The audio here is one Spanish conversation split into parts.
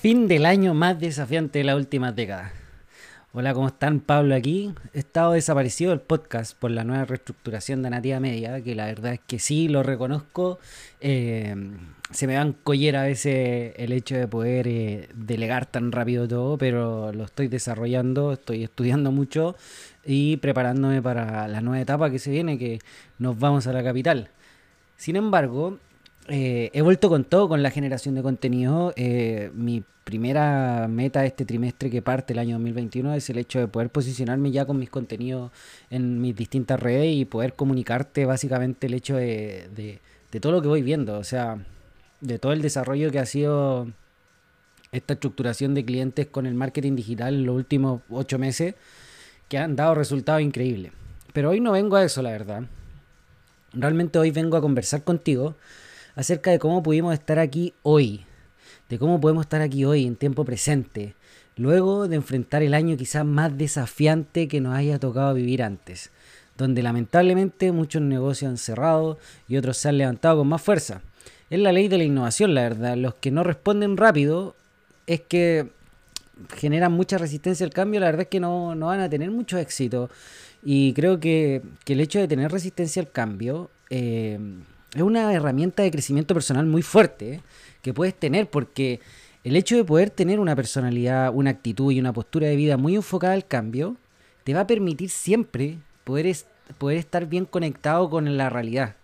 Fin del año más desafiante de las últimas décadas. Hola, ¿cómo están? Pablo aquí. He estado desaparecido del podcast por la nueva reestructuración de Nativa Media, que la verdad es que sí, lo reconozco. Eh, se me van collera a veces el hecho de poder eh, delegar tan rápido todo, pero lo estoy desarrollando, estoy estudiando mucho y preparándome para la nueva etapa que se viene, que nos vamos a la capital. Sin embargo, eh, he vuelto con todo con la generación de contenido. Eh, mi primera meta de este trimestre que parte el año 2021 es el hecho de poder posicionarme ya con mis contenidos en mis distintas redes y poder comunicarte básicamente el hecho de, de todo lo que voy viendo. O sea, de todo el desarrollo que ha sido esta estructuración de clientes con el marketing digital en los últimos ocho meses que han dado resultados increíbles. Pero hoy no vengo a eso, la verdad. Realmente hoy vengo a conversar contigo acerca de cómo pudimos estar aquí hoy, de cómo podemos estar aquí hoy en tiempo presente, luego de enfrentar el año quizás más desafiante que nos haya tocado vivir antes, donde lamentablemente muchos negocios han cerrado y otros se han levantado con más fuerza. Es la ley de la innovación, la verdad. Los que no responden rápido es que generan mucha resistencia al cambio, la verdad es que no, van a tener mucho éxito. Y creo que, el hecho de tener resistencia al cambio eh, es una herramienta de crecimiento personal muy fuerte ¿eh? que puedes tener porque el hecho de poder tener una personalidad, una actitud y una postura de vida muy enfocada al cambio te va a permitir siempre poder, poder estar bien conectado con la realidad.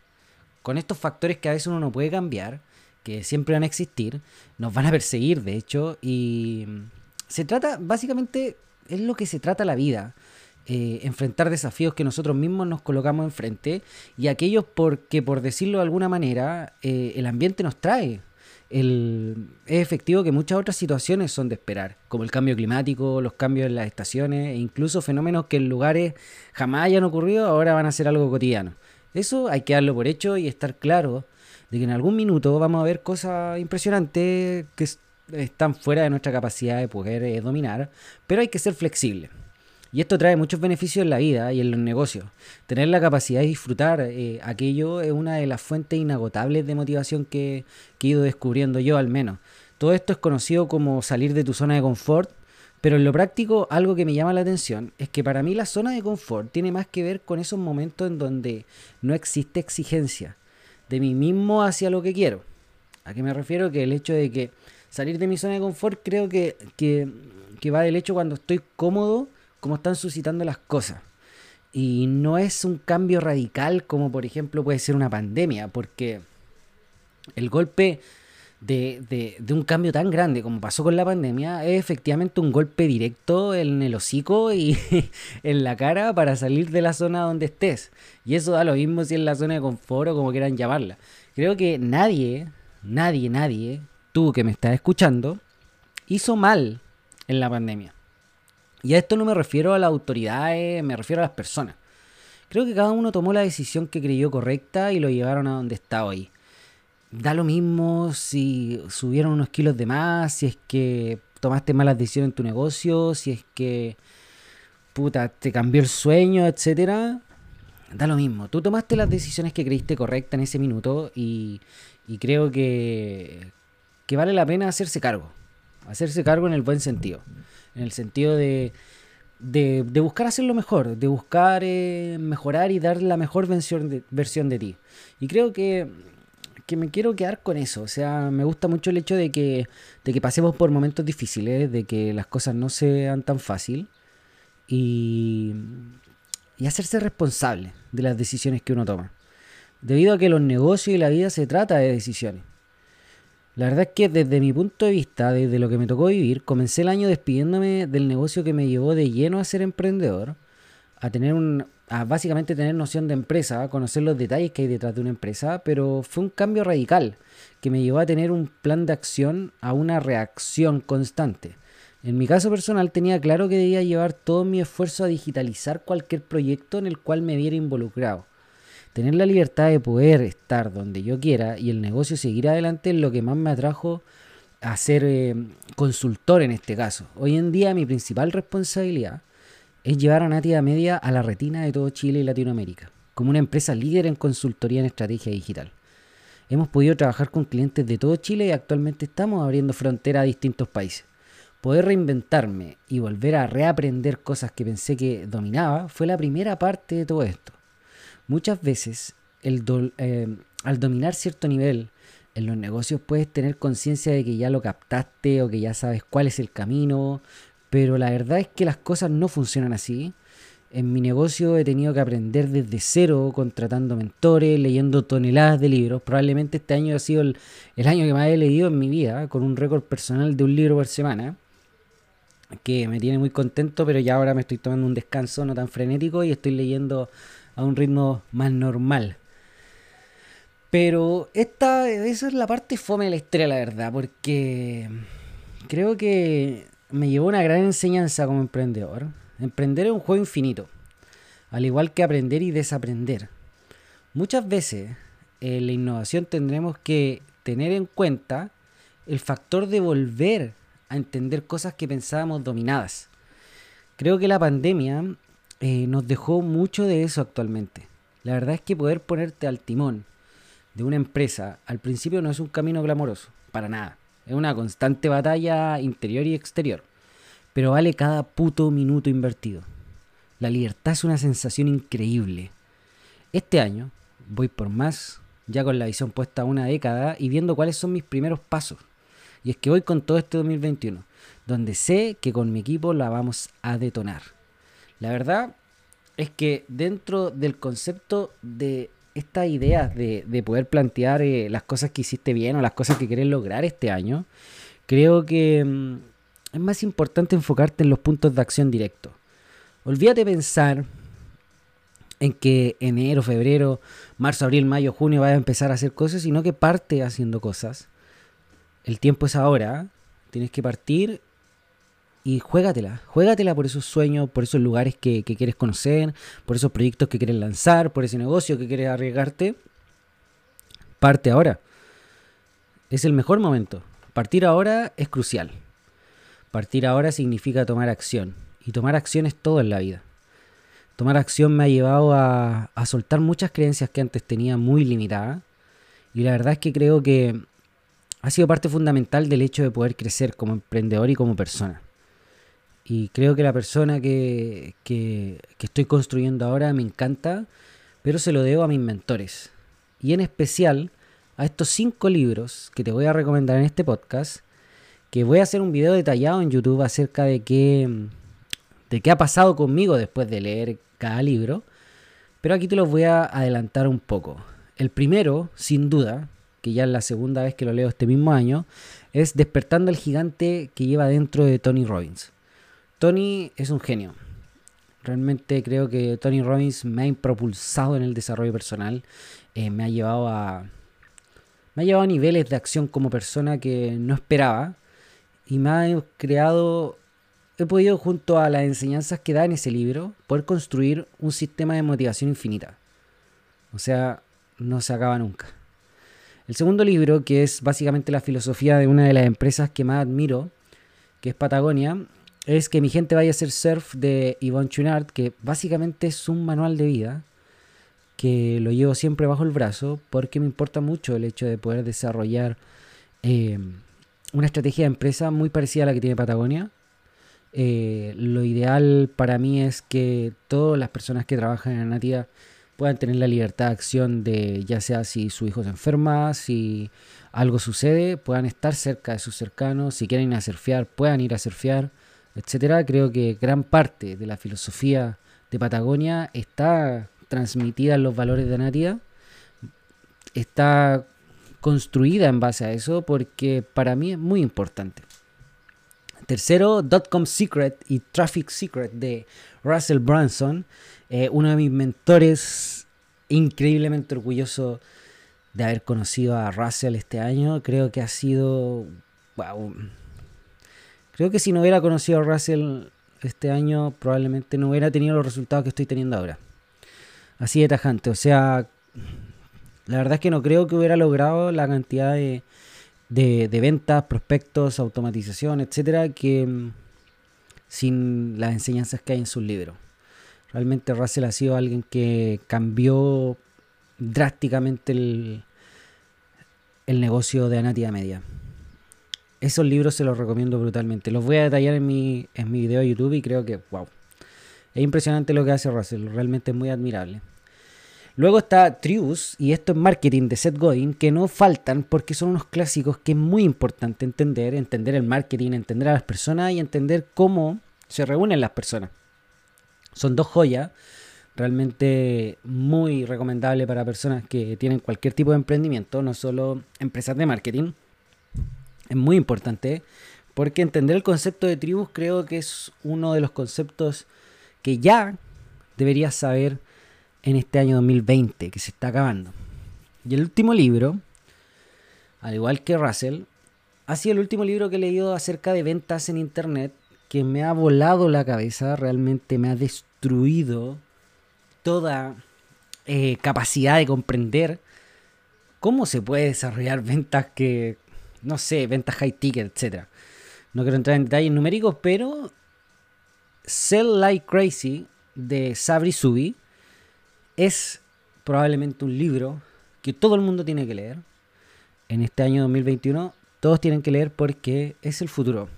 Con estos factores que a veces uno no puede cambiar, que siempre van a existir, nos van a perseguir de hecho y se trata básicamente es lo que se trata la vida eh, enfrentar desafíos que nosotros mismos nos colocamos enfrente y aquellos porque, por decirlo de alguna manera, eh, el ambiente nos trae. El, es efectivo que muchas otras situaciones son de esperar, como el cambio climático, los cambios en las estaciones e incluso fenómenos que en lugares jamás hayan ocurrido ahora van a ser algo cotidiano. Eso hay que darlo por hecho y estar claro de que en algún minuto vamos a ver cosas impresionantes que están fuera de nuestra capacidad de poder eh, dominar, pero hay que ser flexible. Y esto trae muchos beneficios en la vida y en los negocios. Tener la capacidad de disfrutar eh, aquello es una de las fuentes inagotables de motivación que, he ido descubriendo yo al menos. Todo esto es conocido como salir de tu zona de confort, pero en lo práctico algo que me llama la atención es que para mí la zona de confort tiene más que ver con esos momentos en donde no existe exigencia de mí mismo hacia lo que quiero. ¿A qué me refiero? Que el hecho de que salir de mi zona de confort creo que, que, que va del hecho cuando estoy cómodo cómo están suscitando las cosas. Y no es un cambio radical como por ejemplo puede ser una pandemia, porque el golpe de, un cambio tan grande como pasó con la pandemia es efectivamente un golpe directo en el hocico y en la cara para salir de la zona donde estés. Y eso da lo mismo si es la zona de confort o como quieran llamarla. Creo que nadie, nadie, nadie, tú que me estás escuchando, hizo mal en la pandemia. Y a esto no me refiero a las autoridades, me refiero a las personas. Creo que cada uno tomó la decisión que creyó correcta y lo llevaron a donde está hoy. Da lo mismo si subieron unos kilos de más, si es que tomaste malas decisiones en tu negocio, si es que puta, te cambió el sueño, etcétera. Da lo mismo. Tú tomaste las decisiones que creíste correctas en ese minuto y, y creo que, que vale la pena hacerse cargo. Hacerse cargo en el buen sentido en el sentido de, de, buscar hacer lo mejor, de buscar eh, mejorar y dar la mejor versión de, versión de ti. Y creo que, que, me quiero quedar con eso, o sea, me gusta mucho el hecho de que, de que pasemos por momentos difíciles, de que las cosas no sean tan fácil y, y hacerse responsable de las decisiones que uno toma. Debido a que los negocios y la vida se trata de decisiones. La verdad es que desde mi punto de vista, desde lo que me tocó vivir, comencé el año despidiéndome del negocio que me llevó de lleno a ser emprendedor, a tener un, a básicamente tener noción de empresa, a conocer los detalles que hay detrás de una empresa, pero fue un cambio radical que me llevó a tener un plan de acción a una reacción constante. En mi caso personal tenía claro que debía llevar todo mi esfuerzo a digitalizar cualquier proyecto en el cual me viera involucrado tener la libertad de poder estar donde yo quiera y el negocio seguir adelante es lo que más me atrajo a ser eh, consultor en este caso. Hoy en día mi principal responsabilidad es llevar a Nativa Media a la retina de todo Chile y Latinoamérica, como una empresa líder en consultoría en estrategia digital. Hemos podido trabajar con clientes de todo Chile y actualmente estamos abriendo frontera a distintos países. Poder reinventarme y volver a reaprender cosas que pensé que dominaba fue la primera parte de todo esto. Muchas veces, eh, al dominar cierto nivel en los negocios, puedes tener conciencia de que ya lo captaste o que ya sabes cuál es el camino, pero la verdad es que las cosas no funcionan así en mi negocio he tenido que aprender desde cero, contratando mentores, leyendo toneladas de libros. Probablemente este año ha sido el, año que más he leído en mi vida, con un récord personal de un libro por semana, que me tiene muy contento, pero ya ahora me estoy tomando un descanso no tan frenético y estoy leyendo a un ritmo más normal. Pero esta, esa es la parte fome de la historia, la verdad, porque creo que me llevó una gran enseñanza como emprendedor Emprender es un juego infinito, al igual que aprender y desaprender. Muchas veces en la innovación tendremos que tener en cuenta el factor de volver a entender cosas que pensábamos dominadas. Creo que la pandemia eh, nos dejó mucho de eso actualmente. La verdad es que poder ponerte al timón de una empresa al principio no es un camino glamoroso, para nada. Es una constante batalla interior y exterior pero vale cada puto minuto invertido. La libertad es una sensación increíble. Este año voy por más, ya con la visión puesta una década y viendo cuáles son mis primeros pasos. Y es que voy con todo este 2021, donde sé que con mi equipo la vamos a detonar. La verdad es que dentro del concepto de esta idea de, poder plantear eh, las cosas que hiciste bien o las cosas que querés lograr este año, creo que mm, es más importante enfocarte en los puntos de acción directo. Olvídate pensar en que enero, febrero, marzo, abril, mayo, junio vaya a empezar a hacer cosas, sino que parte haciendo cosas. El tiempo es ahora, tienes que partir y juégatela. Juégatela por esos sueños, por esos lugares que, quieres conocer, por esos proyectos que quieres lanzar, por ese negocio que quieres arriesgarte. Parte ahora. Es el mejor momento. Partir ahora es crucial. Partir ahora significa tomar acción. Y tomar acción es todo en la vida. Tomar acción me ha llevado a, soltar muchas creencias que antes tenía muy limitadas. Y la verdad es que creo que ha sido parte fundamental del hecho de poder crecer como emprendedor y como persona. Y creo que la persona que, que, estoy construyendo ahora me encanta, pero se lo debo a mis mentores. Y en especial a estos cinco libros que te voy a recomendar en este podcast, que voy a hacer un video detallado en YouTube acerca de qué, de qué ha pasado conmigo después de leer cada libro. Pero aquí te los voy a adelantar un poco. El primero, sin duda, que ya es la segunda vez que lo leo este mismo año, es Despertando el gigante que lleva dentro de Tony Robbins. Tony es un genio. Realmente creo que Tony Robbins me ha propulsado en el desarrollo personal. Eh, me ha llevado a. Me ha llevado a niveles de acción como persona que no esperaba y me ha creado, he podido junto a las enseñanzas que da en ese libro, poder construir un sistema de motivación infinita. O sea, no se acaba nunca. El segundo libro, que es básicamente la filosofía de una de las empresas que más admiro, que es Patagonia, es que mi gente vaya a hacer surf de Yvonne Chunard, que básicamente es un manual de vida que lo llevo siempre bajo el brazo porque me importa mucho el hecho de poder desarrollar eh, una estrategia de empresa muy parecida a la que tiene Patagonia. Eh, lo ideal para mí es que todas las personas que trabajan en Natia puedan tener la libertad de acción de ya sea si su hijo se enferma, si algo sucede, puedan estar cerca de sus cercanos, si quieren ir a surfear, puedan ir a surfear, etcétera. Creo que gran parte de la filosofía de Patagonia está transmitida en los valores de Natia. Está construida en base a eso porque para mí es muy importante. Tercero, Dotcom Secret y Traffic Secret de Russell Branson, eh, uno de mis mentores, increíblemente orgulloso de haber conocido a Russell este año. Creo que ha sido, wow. Creo que si no hubiera conocido a Russell este año, probablemente no hubiera tenido los resultados que estoy teniendo ahora. Así de tajante, o sea, la verdad es que no creo que hubiera logrado la cantidad de, ventas, prospectos, automatización, etcétera, que mm, sin las enseñanzas que hay en sus libros. Realmente Russell ha sido alguien que cambió drásticamente El negocio de Anatia Media. Esos libros se los recomiendo brutalmente. Los voy a detallar en mi, en mi video de YouTube y creo que, wow. Es impresionante lo que hace Russell, realmente es muy admirable. Luego está Trius, y esto es marketing de Seth Godin, que no faltan porque son unos clásicos que es muy importante entender, entender el marketing, entender a las personas y entender cómo se reúnen las personas. Son dos joyas, realmente muy recomendable para personas que tienen cualquier tipo de emprendimiento, no solo empresas de marketing es muy importante porque entender el concepto de tribus creo que es uno de los conceptos que ya deberías saber en este año 2020 que se está acabando. Y el último libro, al igual que Russell, ha sido el último libro que he leído acerca de ventas en Internet que me ha volado la cabeza, realmente me ha destruido toda eh, capacidad de comprender cómo se puede desarrollar ventas que no sé, ventas high ticket, etc. No quiero entrar en detalles numéricos, pero Sell Like Crazy de Sabri Subi es probablemente un libro que todo el mundo tiene que leer. En este año 2021 todos tienen que leer porque es el futuro.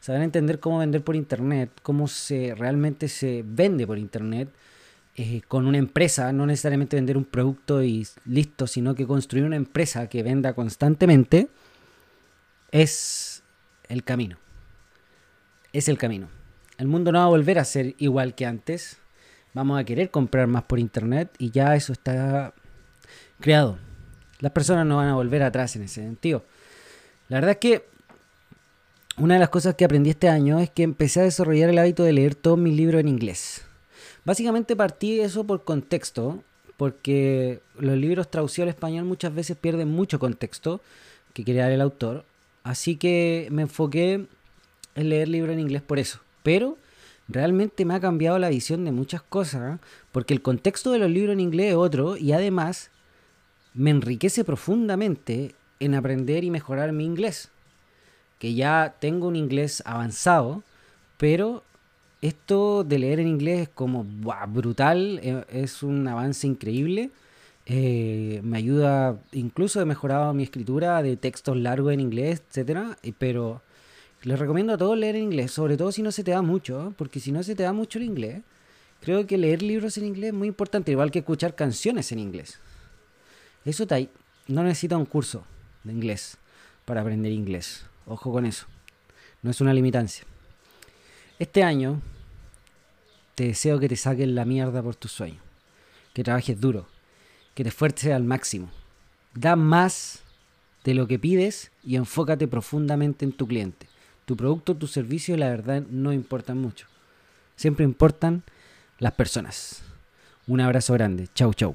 Saber entender cómo vender por internet, cómo se realmente se vende por internet eh, con una empresa, no necesariamente vender un producto y listo, sino que construir una empresa que venda constantemente es el camino. Es el camino. El mundo no va a volver a ser igual que antes. Vamos a querer comprar más por internet y ya eso está creado. Las personas no van a volver atrás en ese sentido. La verdad es que una de las cosas que aprendí este año es que empecé a desarrollar el hábito de leer todos mis libros en inglés. Básicamente partí eso por contexto, porque los libros traducidos al español muchas veces pierden mucho contexto que quiere dar el autor Así que me enfoqué en leer libros en inglés por eso. Pero realmente me ha cambiado la visión de muchas cosas, ¿eh? porque el contexto de los libros en inglés es otro y además me enriquece profundamente en aprender y mejorar mi inglés. Que ya tengo un inglés avanzado, pero esto de leer en inglés es como brutal, eh, es un avance increíble eh, me ayuda, incluso he mejorado mi escritura de textos largos en inglés, etcétera. Pero les recomiendo a todos leer en inglés, sobre todo si no se te da mucho, porque si no se te da mucho el inglés, creo que leer libros en inglés es muy importante, igual que escuchar canciones en inglés. Eso te, no necesita un curso de inglés para aprender inglés. Ojo con eso. No es una limitancia. Este año te deseo que te saquen la mierda por tus sueños. Que trabajes duro que te esfuerces al máximo. Da más de lo que pides y enfócate profundamente en tu cliente. Tu producto, tu servicio, la verdad, no importan mucho. Siempre importan las personas. Un abrazo grande. Chau, chau.